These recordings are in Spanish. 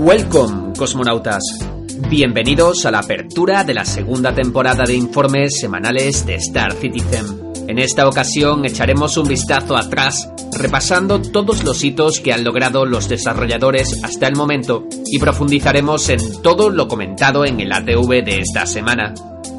Welcome, cosmonautas. Bienvenidos a la apertura de la segunda temporada de informes semanales de Star Citizen. En esta ocasión echaremos un vistazo atrás, repasando todos los hitos que han logrado los desarrolladores hasta el momento y profundizaremos en todo lo comentado en el ATV de esta semana.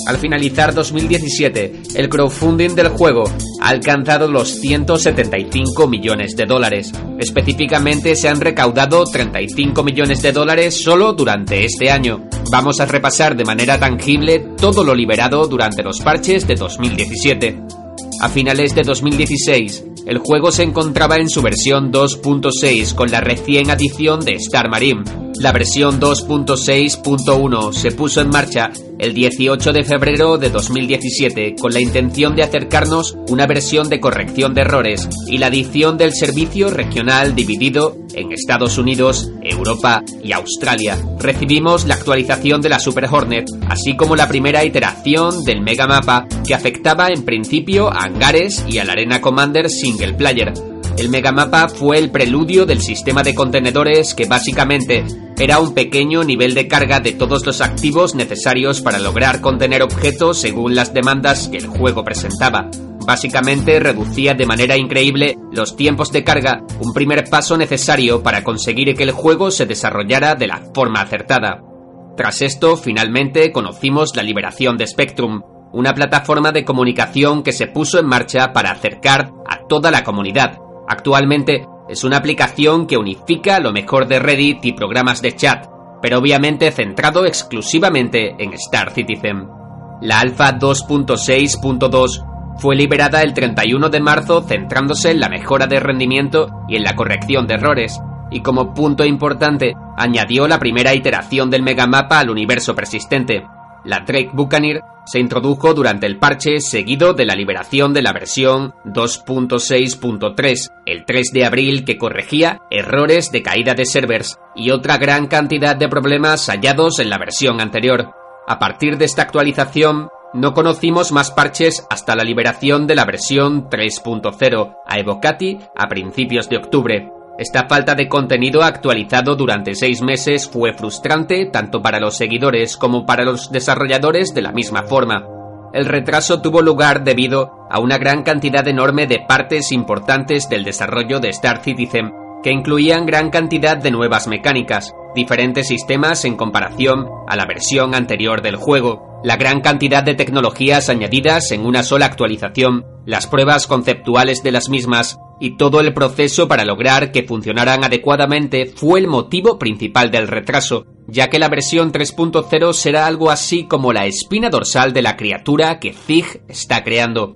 Al finalizar 2017, el crowdfunding del juego ha alcanzado los 175 millones de dólares. Específicamente se han recaudado 35 millones de dólares solo durante este año. Vamos a repasar de manera tangible todo lo liberado durante los parches de 2017. A finales de 2016, el juego se encontraba en su versión 2.6 con la recién adición de Star Marine. La versión 2.6.1 se puso en marcha el 18 de febrero de 2017 con la intención de acercarnos una versión de corrección de errores y la adición del servicio regional dividido en Estados Unidos, Europa y Australia. Recibimos la actualización de la Super Hornet, así como la primera iteración del Mega Mapa que afectaba en principio a hangares y a la Arena Commander Single Player. El megamapa fue el preludio del sistema de contenedores que básicamente era un pequeño nivel de carga de todos los activos necesarios para lograr contener objetos según las demandas que el juego presentaba. Básicamente reducía de manera increíble los tiempos de carga, un primer paso necesario para conseguir que el juego se desarrollara de la forma acertada. Tras esto, finalmente conocimos la liberación de Spectrum, una plataforma de comunicación que se puso en marcha para acercar a toda la comunidad, Actualmente es una aplicación que unifica lo mejor de Reddit y programas de chat, pero obviamente centrado exclusivamente en Star Citizen. La Alpha 2.6.2 fue liberada el 31 de marzo centrándose en la mejora de rendimiento y en la corrección de errores, y como punto importante añadió la primera iteración del megamapa al universo persistente, la Drake Buccaneer se introdujo durante el parche seguido de la liberación de la versión 2.6.3 el 3 de abril que corregía errores de caída de servers y otra gran cantidad de problemas hallados en la versión anterior. A partir de esta actualización, no conocimos más parches hasta la liberación de la versión 3.0 a Evocati a principios de octubre. Esta falta de contenido actualizado durante seis meses fue frustrante tanto para los seguidores como para los desarrolladores de la misma forma. El retraso tuvo lugar debido a una gran cantidad enorme de partes importantes del desarrollo de Star Citizen, que incluían gran cantidad de nuevas mecánicas, diferentes sistemas en comparación a la versión anterior del juego, la gran cantidad de tecnologías añadidas en una sola actualización, las pruebas conceptuales de las mismas y todo el proceso para lograr que funcionaran adecuadamente fue el motivo principal del retraso, ya que la versión 3.0 será algo así como la espina dorsal de la criatura que Zig está creando.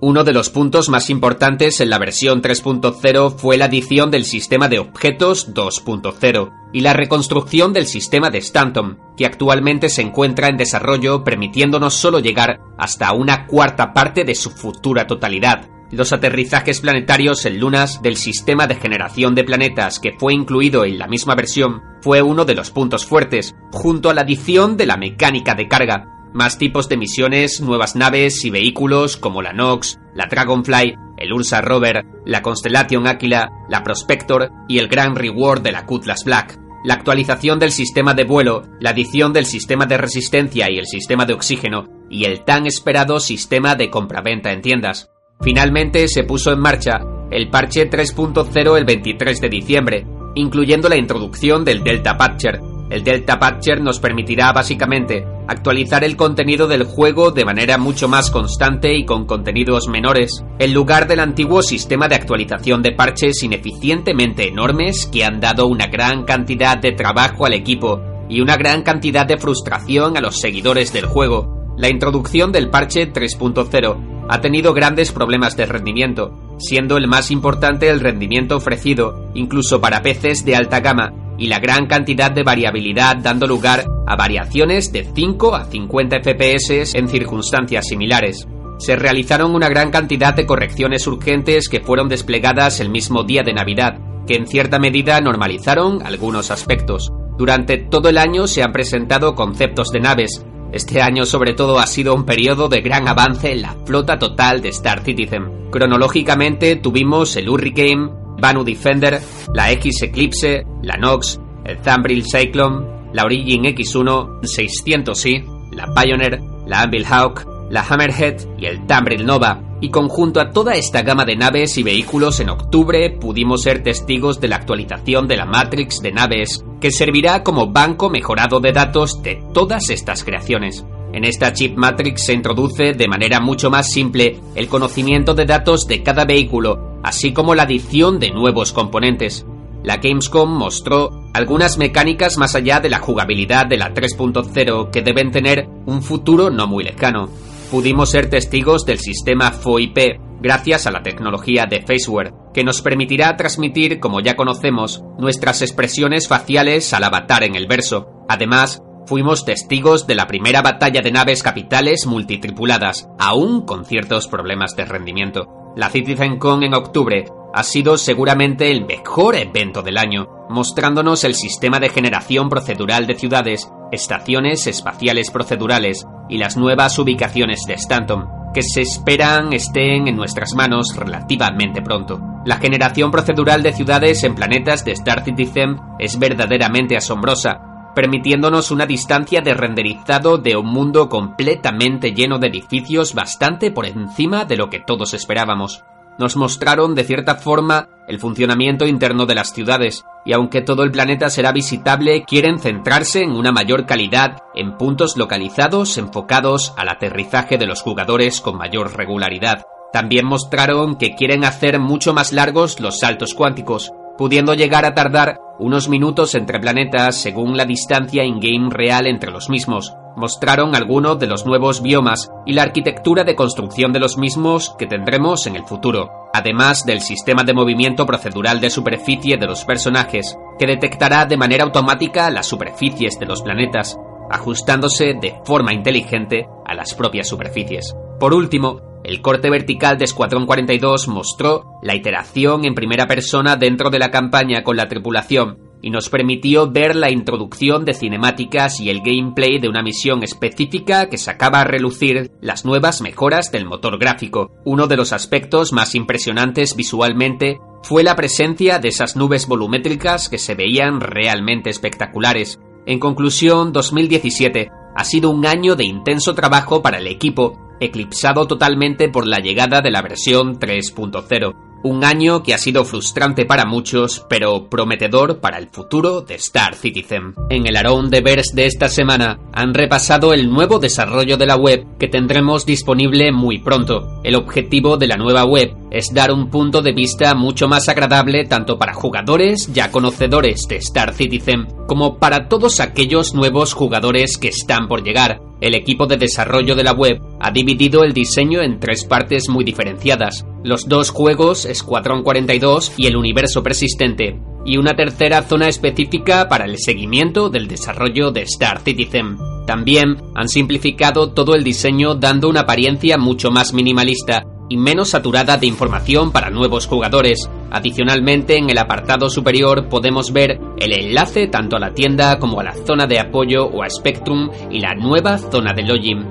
Uno de los puntos más importantes en la versión 3.0 fue la adición del sistema de objetos 2.0 y la reconstrucción del sistema de Stanton, que actualmente se encuentra en desarrollo permitiéndonos solo llegar hasta una cuarta parte de su futura totalidad, los aterrizajes planetarios en lunas del sistema de generación de planetas que fue incluido en la misma versión fue uno de los puntos fuertes, junto a la adición de la mecánica de carga, más tipos de misiones, nuevas naves y vehículos como la Nox, la Dragonfly, el Ursa Rover, la Constellation Aquila, la Prospector y el Gran Reward de la Cutlass Black. La actualización del sistema de vuelo, la adición del sistema de resistencia y el sistema de oxígeno, y el tan esperado sistema de compraventa en tiendas. Finalmente se puso en marcha el parche 3.0 el 23 de diciembre, incluyendo la introducción del Delta Patcher. El Delta Patcher nos permitirá básicamente actualizar el contenido del juego de manera mucho más constante y con contenidos menores, en lugar del antiguo sistema de actualización de parches ineficientemente enormes que han dado una gran cantidad de trabajo al equipo y una gran cantidad de frustración a los seguidores del juego. La introducción del parche 3.0 ha tenido grandes problemas de rendimiento, siendo el más importante el rendimiento ofrecido, incluso para peces de alta gama, y la gran cantidad de variabilidad dando lugar a variaciones de 5 a 50 FPS en circunstancias similares. Se realizaron una gran cantidad de correcciones urgentes que fueron desplegadas el mismo día de Navidad, que en cierta medida normalizaron algunos aspectos. Durante todo el año se han presentado conceptos de naves, este año sobre todo ha sido un periodo de gran avance en la flota total de Star Citizen. Cronológicamente tuvimos el Hurricane, Banu Defender, la X Eclipse, la Nox, el Thumbril Cyclone, la Origin X1 600i, la Pioneer, la Anvil Hawk, la Hammerhead y el Thumbril Nova, y conjunto a toda esta gama de naves y vehículos en octubre pudimos ser testigos de la actualización de la Matrix de naves, que servirá como banco mejorado de datos de todas estas creaciones. En esta chip Matrix se introduce de manera mucho más simple el conocimiento de datos de cada vehículo, así como la adición de nuevos componentes. La Gamescom mostró algunas mecánicas más allá de la jugabilidad de la 3.0 que deben tener un futuro no muy lejano. Pudimos ser testigos del sistema FOIP gracias a la tecnología de Faceware, que nos permitirá transmitir, como ya conocemos, nuestras expresiones faciales al avatar en el verso. Además, fuimos testigos de la primera batalla de naves capitales multitripuladas, aún con ciertos problemas de rendimiento. La CitizenCon en octubre ha sido seguramente el mejor evento del año, mostrándonos el sistema de generación procedural de ciudades, estaciones espaciales procedurales y las nuevas ubicaciones de Stanton, que se esperan estén en nuestras manos relativamente pronto. La generación procedural de ciudades en planetas de Star Citizen es verdaderamente asombrosa, permitiéndonos una distancia de renderizado de un mundo completamente lleno de edificios bastante por encima de lo que todos esperábamos. Nos mostraron de cierta forma el funcionamiento interno de las ciudades, y aunque todo el planeta será visitable, quieren centrarse en una mayor calidad en puntos localizados enfocados al aterrizaje de los jugadores con mayor regularidad. También mostraron que quieren hacer mucho más largos los saltos cuánticos, pudiendo llegar a tardar unos minutos entre planetas según la distancia in-game real entre los mismos. Mostraron algunos de los nuevos biomas y la arquitectura de construcción de los mismos que tendremos en el futuro, además del sistema de movimiento procedural de superficie de los personajes, que detectará de manera automática las superficies de los planetas, ajustándose de forma inteligente a las propias superficies. Por último, el corte vertical de Escuadrón 42 mostró la iteración en primera persona dentro de la campaña con la tripulación y nos permitió ver la introducción de cinemáticas y el gameplay de una misión específica que sacaba a relucir las nuevas mejoras del motor gráfico. Uno de los aspectos más impresionantes visualmente fue la presencia de esas nubes volumétricas que se veían realmente espectaculares. En conclusión, 2017 ha sido un año de intenso trabajo para el equipo eclipsado totalmente por la llegada de la versión 3.0. Un año que ha sido frustrante para muchos, pero prometedor para el futuro de Star Citizen. En el Around de Verse de esta semana han repasado el nuevo desarrollo de la web que tendremos disponible muy pronto. El objetivo de la nueva web es dar un punto de vista mucho más agradable tanto para jugadores ya conocedores de Star Citizen como para todos aquellos nuevos jugadores que están por llegar el equipo de desarrollo de la web ha dividido el diseño en tres partes muy diferenciadas, los dos juegos Escuadrón 42 y el universo persistente, y una tercera zona específica para el seguimiento del desarrollo de Star Citizen. También han simplificado todo el diseño dando una apariencia mucho más minimalista y menos saturada de información para nuevos jugadores. Adicionalmente, en el apartado superior podemos ver el enlace tanto a la tienda como a la zona de apoyo o a Spectrum y la nueva zona de login.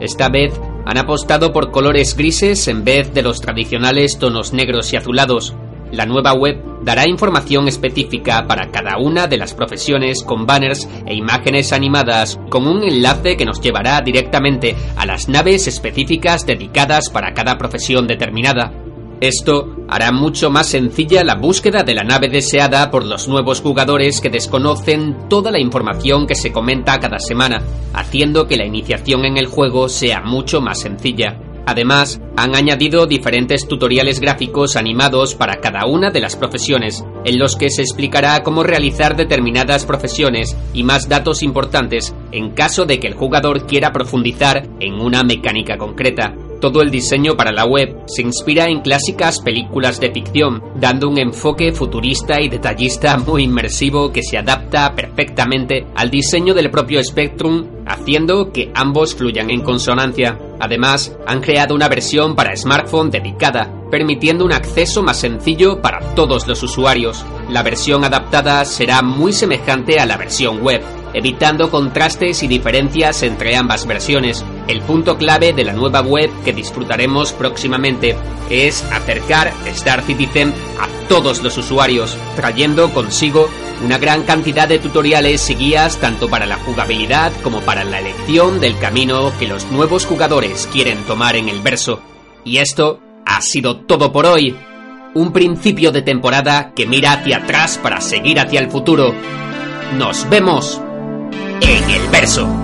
Esta vez han apostado por colores grises en vez de los tradicionales tonos negros y azulados, la nueva web dará información específica para cada una de las profesiones con banners e imágenes animadas con un enlace que nos llevará directamente a las naves específicas dedicadas para cada profesión determinada. Esto hará mucho más sencilla la búsqueda de la nave deseada por los nuevos jugadores que desconocen toda la información que se comenta cada semana, haciendo que la iniciación en el juego sea mucho más sencilla. Además, han añadido diferentes tutoriales gráficos animados para cada una de las profesiones, en los que se explicará cómo realizar determinadas profesiones y más datos importantes en caso de que el jugador quiera profundizar en una mecánica concreta. Todo el diseño para la web se inspira en clásicas películas de ficción, dando un enfoque futurista y detallista muy inmersivo que se adapta perfectamente al diseño del propio Spectrum, haciendo que ambos fluyan en consonancia. Además, han creado una versión para smartphone dedicada, permitiendo un acceso más sencillo para todos los usuarios. La versión adaptada será muy semejante a la versión web, evitando contrastes y diferencias entre ambas versiones, El punto clave de la nueva web que disfrutaremos próximamente es acercar Star Citizen a todos los usuarios, trayendo consigo una gran cantidad de tutoriales y guías tanto para la jugabilidad como para la elección del camino que los nuevos jugadores quieren tomar en el verso. Y esto ha sido todo por hoy. Un principio de temporada que mira hacia atrás para seguir hacia el futuro. Nos vemos en el verso.